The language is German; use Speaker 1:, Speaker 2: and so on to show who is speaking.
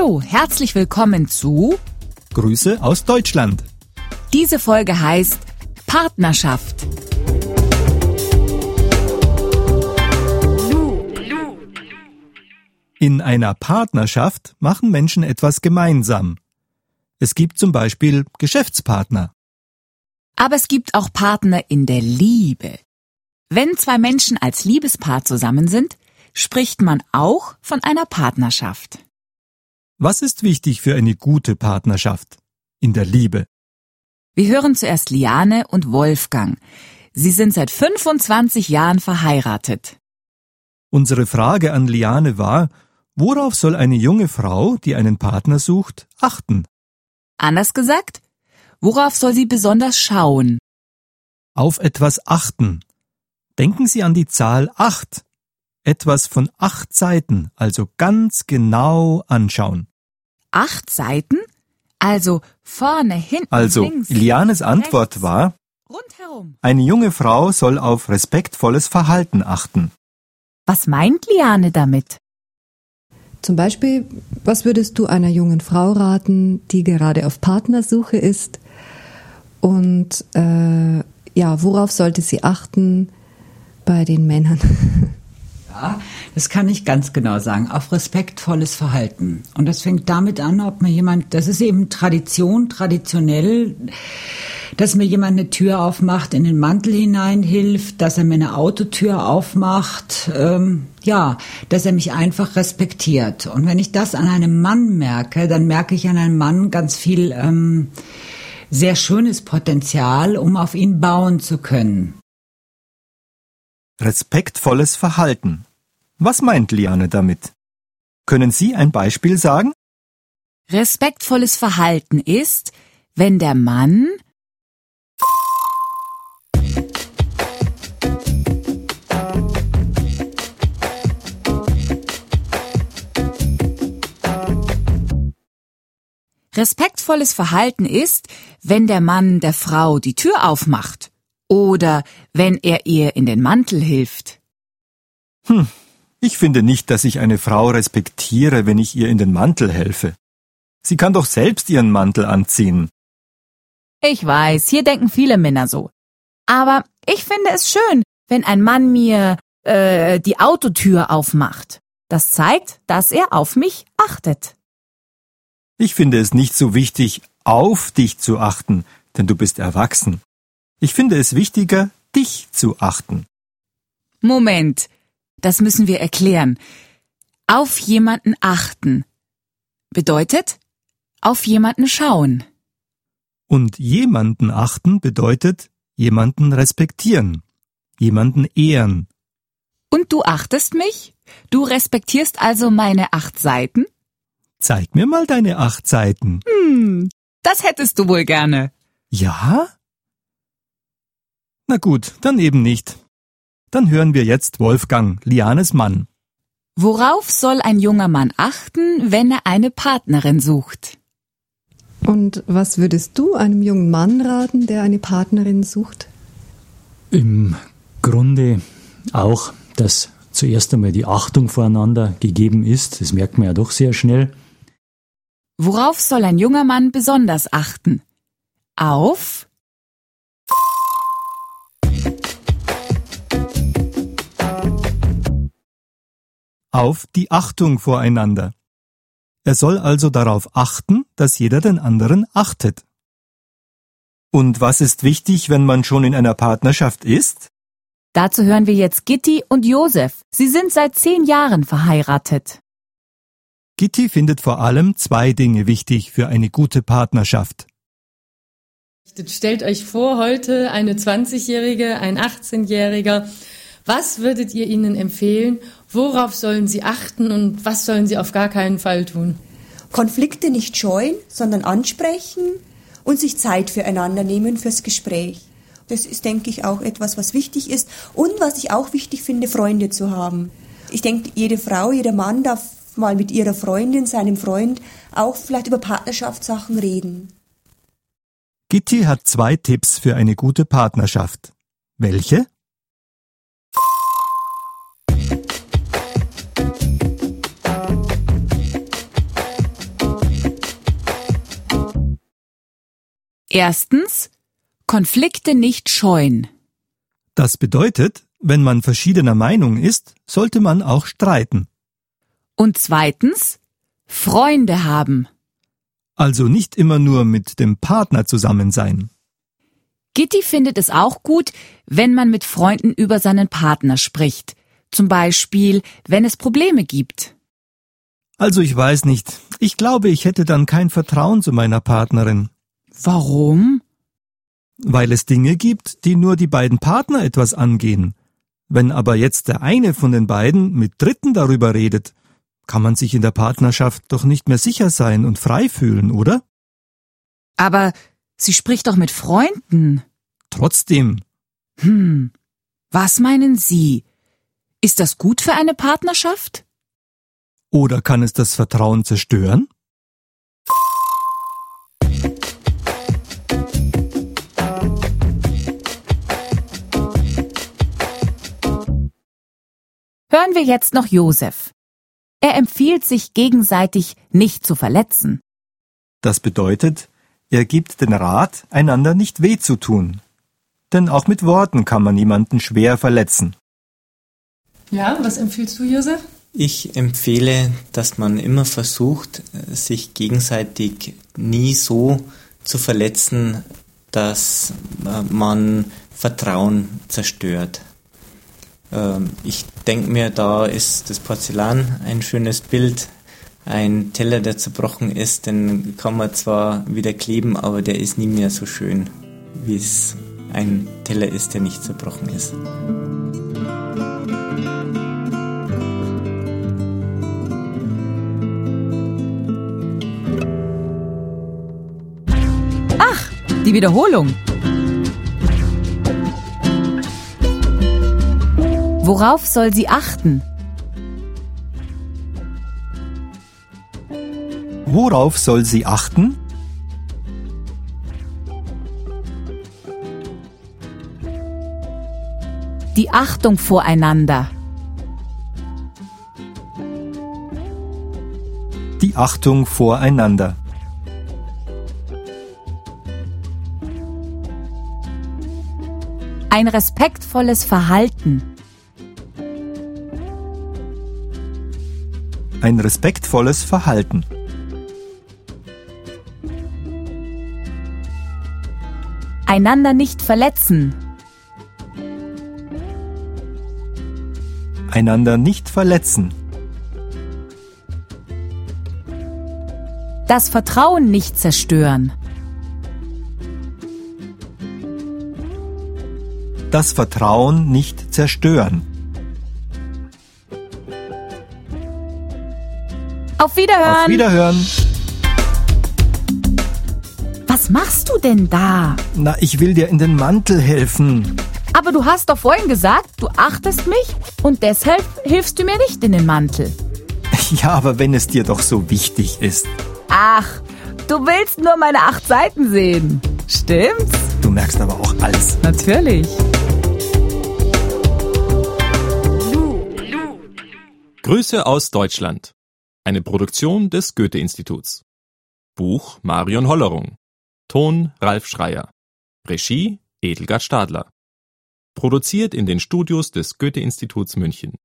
Speaker 1: Hallo, herzlich willkommen zu
Speaker 2: Grüße aus Deutschland.
Speaker 1: Diese Folge heißt Partnerschaft.
Speaker 2: In einer Partnerschaft machen Menschen etwas gemeinsam. Es gibt zum Beispiel Geschäftspartner.
Speaker 1: Aber es gibt auch Partner in der Liebe. Wenn zwei Menschen als Liebespaar zusammen sind, spricht man auch von einer Partnerschaft.
Speaker 2: Was ist wichtig für eine gute Partnerschaft? In der Liebe.
Speaker 1: Wir hören zuerst Liane und Wolfgang. Sie sind seit 25 Jahren verheiratet.
Speaker 2: Unsere Frage an Liane war, worauf soll eine junge Frau, die einen Partner sucht, achten?
Speaker 1: Anders gesagt, worauf soll sie besonders schauen?
Speaker 2: Auf etwas achten. Denken Sie an die Zahl acht. Etwas von acht Seiten, also ganz genau anschauen.
Speaker 1: Acht Seiten? Also vorne, hinten,
Speaker 2: Also,
Speaker 1: links,
Speaker 2: Lianes Antwort
Speaker 1: rechts,
Speaker 2: war,
Speaker 1: rundherum.
Speaker 2: eine junge Frau soll auf respektvolles Verhalten achten.
Speaker 1: Was meint Liane damit?
Speaker 3: Zum Beispiel, was würdest du einer jungen Frau raten, die gerade auf Partnersuche ist? Und äh, ja, worauf sollte sie achten bei den Männern?
Speaker 4: Ja, das kann ich ganz genau sagen. Auf respektvolles Verhalten. Und das fängt damit an, ob mir jemand, das ist eben Tradition, traditionell, dass mir jemand eine Tür aufmacht, in den Mantel hineinhilft, dass er mir eine Autotür aufmacht, ähm, ja, dass er mich einfach respektiert. Und wenn ich das an einem Mann merke, dann merke ich an einem Mann ganz viel ähm, sehr schönes Potenzial, um auf ihn bauen zu können.
Speaker 2: Respektvolles Verhalten. Was meint Liane damit? Können Sie ein Beispiel sagen?
Speaker 1: Respektvolles Verhalten ist, wenn der Mann Respektvolles Verhalten ist, wenn der Mann der Frau die Tür aufmacht oder wenn er ihr in den Mantel hilft.
Speaker 2: Hm, ich finde nicht, dass ich eine Frau respektiere, wenn ich ihr in den Mantel helfe. Sie kann doch selbst ihren Mantel anziehen.
Speaker 1: Ich weiß, hier denken viele Männer so. Aber ich finde es schön, wenn ein Mann mir äh, die Autotür aufmacht. Das zeigt, dass er auf mich achtet.
Speaker 2: Ich finde es nicht so wichtig, auf dich zu achten, denn du bist erwachsen. Ich finde es wichtiger, dich zu achten.
Speaker 1: Moment, das müssen wir erklären. Auf jemanden achten bedeutet auf jemanden schauen.
Speaker 2: Und jemanden achten bedeutet jemanden respektieren, jemanden ehren.
Speaker 1: Und du achtest mich? Du respektierst also meine acht Seiten?
Speaker 2: Zeig mir mal deine acht Seiten.
Speaker 1: Hm, das hättest du wohl gerne.
Speaker 2: Ja? Na gut, dann eben nicht. Dann hören wir jetzt Wolfgang, Lianes Mann.
Speaker 1: Worauf soll ein junger Mann achten, wenn er eine Partnerin sucht?
Speaker 3: Und was würdest du einem jungen Mann raten, der eine Partnerin sucht?
Speaker 5: Im Grunde auch, dass zuerst einmal die Achtung voreinander gegeben ist. Das merkt man ja doch sehr schnell.
Speaker 1: Worauf soll ein junger Mann besonders achten? Auf
Speaker 2: Auf die Achtung voreinander. Er soll also darauf achten, dass jeder den anderen achtet. Und was ist wichtig, wenn man schon in einer Partnerschaft ist?
Speaker 1: Dazu hören wir jetzt Gitti und Josef. Sie sind seit zehn Jahren verheiratet.
Speaker 2: Gitti findet vor allem zwei Dinge wichtig für eine gute Partnerschaft.
Speaker 6: Stellt euch vor, heute eine 20-Jährige, ein 18-Jähriger. Was würdet ihr ihnen empfehlen? Worauf sollen sie achten und was sollen sie auf gar keinen Fall tun?
Speaker 7: Konflikte nicht scheuen, sondern ansprechen und sich Zeit füreinander nehmen fürs Gespräch. Das ist, denke ich, auch etwas, was wichtig ist und was ich auch wichtig finde, Freunde zu haben. Ich denke, jede Frau, jeder Mann darf mal mit ihrer Freundin, seinem Freund auch vielleicht über Partnerschaftssachen reden.
Speaker 2: Gitti hat zwei Tipps für eine gute Partnerschaft. Welche?
Speaker 1: Erstens, Konflikte nicht scheuen.
Speaker 2: Das bedeutet, wenn man verschiedener Meinung ist, sollte man auch streiten.
Speaker 1: Und zweitens, Freunde haben.
Speaker 2: Also nicht immer nur mit dem Partner zusammen sein.
Speaker 1: Gitti findet es auch gut, wenn man mit Freunden über seinen Partner spricht. Zum Beispiel, wenn es Probleme gibt.
Speaker 2: Also ich weiß nicht, ich glaube, ich hätte dann kein Vertrauen zu meiner Partnerin.
Speaker 1: Warum?
Speaker 2: Weil es Dinge gibt, die nur die beiden Partner etwas angehen. Wenn aber jetzt der eine von den beiden mit Dritten darüber redet, kann man sich in der Partnerschaft doch nicht mehr sicher sein und frei fühlen, oder?
Speaker 1: Aber sie spricht doch mit Freunden.
Speaker 2: Trotzdem.
Speaker 1: Hm. Was meinen Sie? Ist das gut für eine Partnerschaft?
Speaker 2: Oder kann es das Vertrauen zerstören?
Speaker 1: Hören wir jetzt noch Josef. Er empfiehlt sich gegenseitig nicht zu verletzen.
Speaker 2: Das bedeutet, er gibt den Rat, einander nicht weh zu tun. Denn auch mit Worten kann man jemanden schwer verletzen.
Speaker 6: Ja, was empfiehlst du, Josef?
Speaker 8: Ich empfehle, dass man immer versucht, sich gegenseitig nie so zu verletzen, dass man Vertrauen zerstört. Ähm, ich denke mir, da ist das Porzellan ein schönes Bild. Ein Teller, der zerbrochen ist, den kann man zwar wieder kleben, aber der ist nie mehr so schön, wie es ein Teller ist, der nicht zerbrochen ist.
Speaker 1: Ach, die Wiederholung. Worauf soll sie achten?
Speaker 2: Worauf soll sie achten?
Speaker 1: Die Achtung voreinander.
Speaker 2: Die Achtung voreinander.
Speaker 1: Ein respektvolles Verhalten.
Speaker 2: Ein respektvolles Verhalten.
Speaker 1: Einander nicht verletzen.
Speaker 2: Einander nicht verletzen.
Speaker 1: Das Vertrauen nicht zerstören.
Speaker 2: Das Vertrauen nicht zerstören.
Speaker 1: Auf Wiederhören.
Speaker 2: Auf Wiederhören.
Speaker 1: Was machst du denn da?
Speaker 2: Na, ich will dir in den Mantel helfen.
Speaker 1: Aber du hast doch vorhin gesagt, du achtest mich und deshalb hilfst du mir nicht in den Mantel.
Speaker 2: Ja, aber wenn es dir doch so wichtig ist.
Speaker 1: Ach, du willst nur meine acht Seiten sehen. Stimmt's?
Speaker 2: Du merkst aber auch alles.
Speaker 1: Natürlich.
Speaker 9: Grüße aus Deutschland. Eine Produktion des Goethe-Instituts. Buch Marion Hollerung. Ton Ralf Schreier. Regie Edelgard Stadler. Produziert in den Studios des Goethe-Instituts München.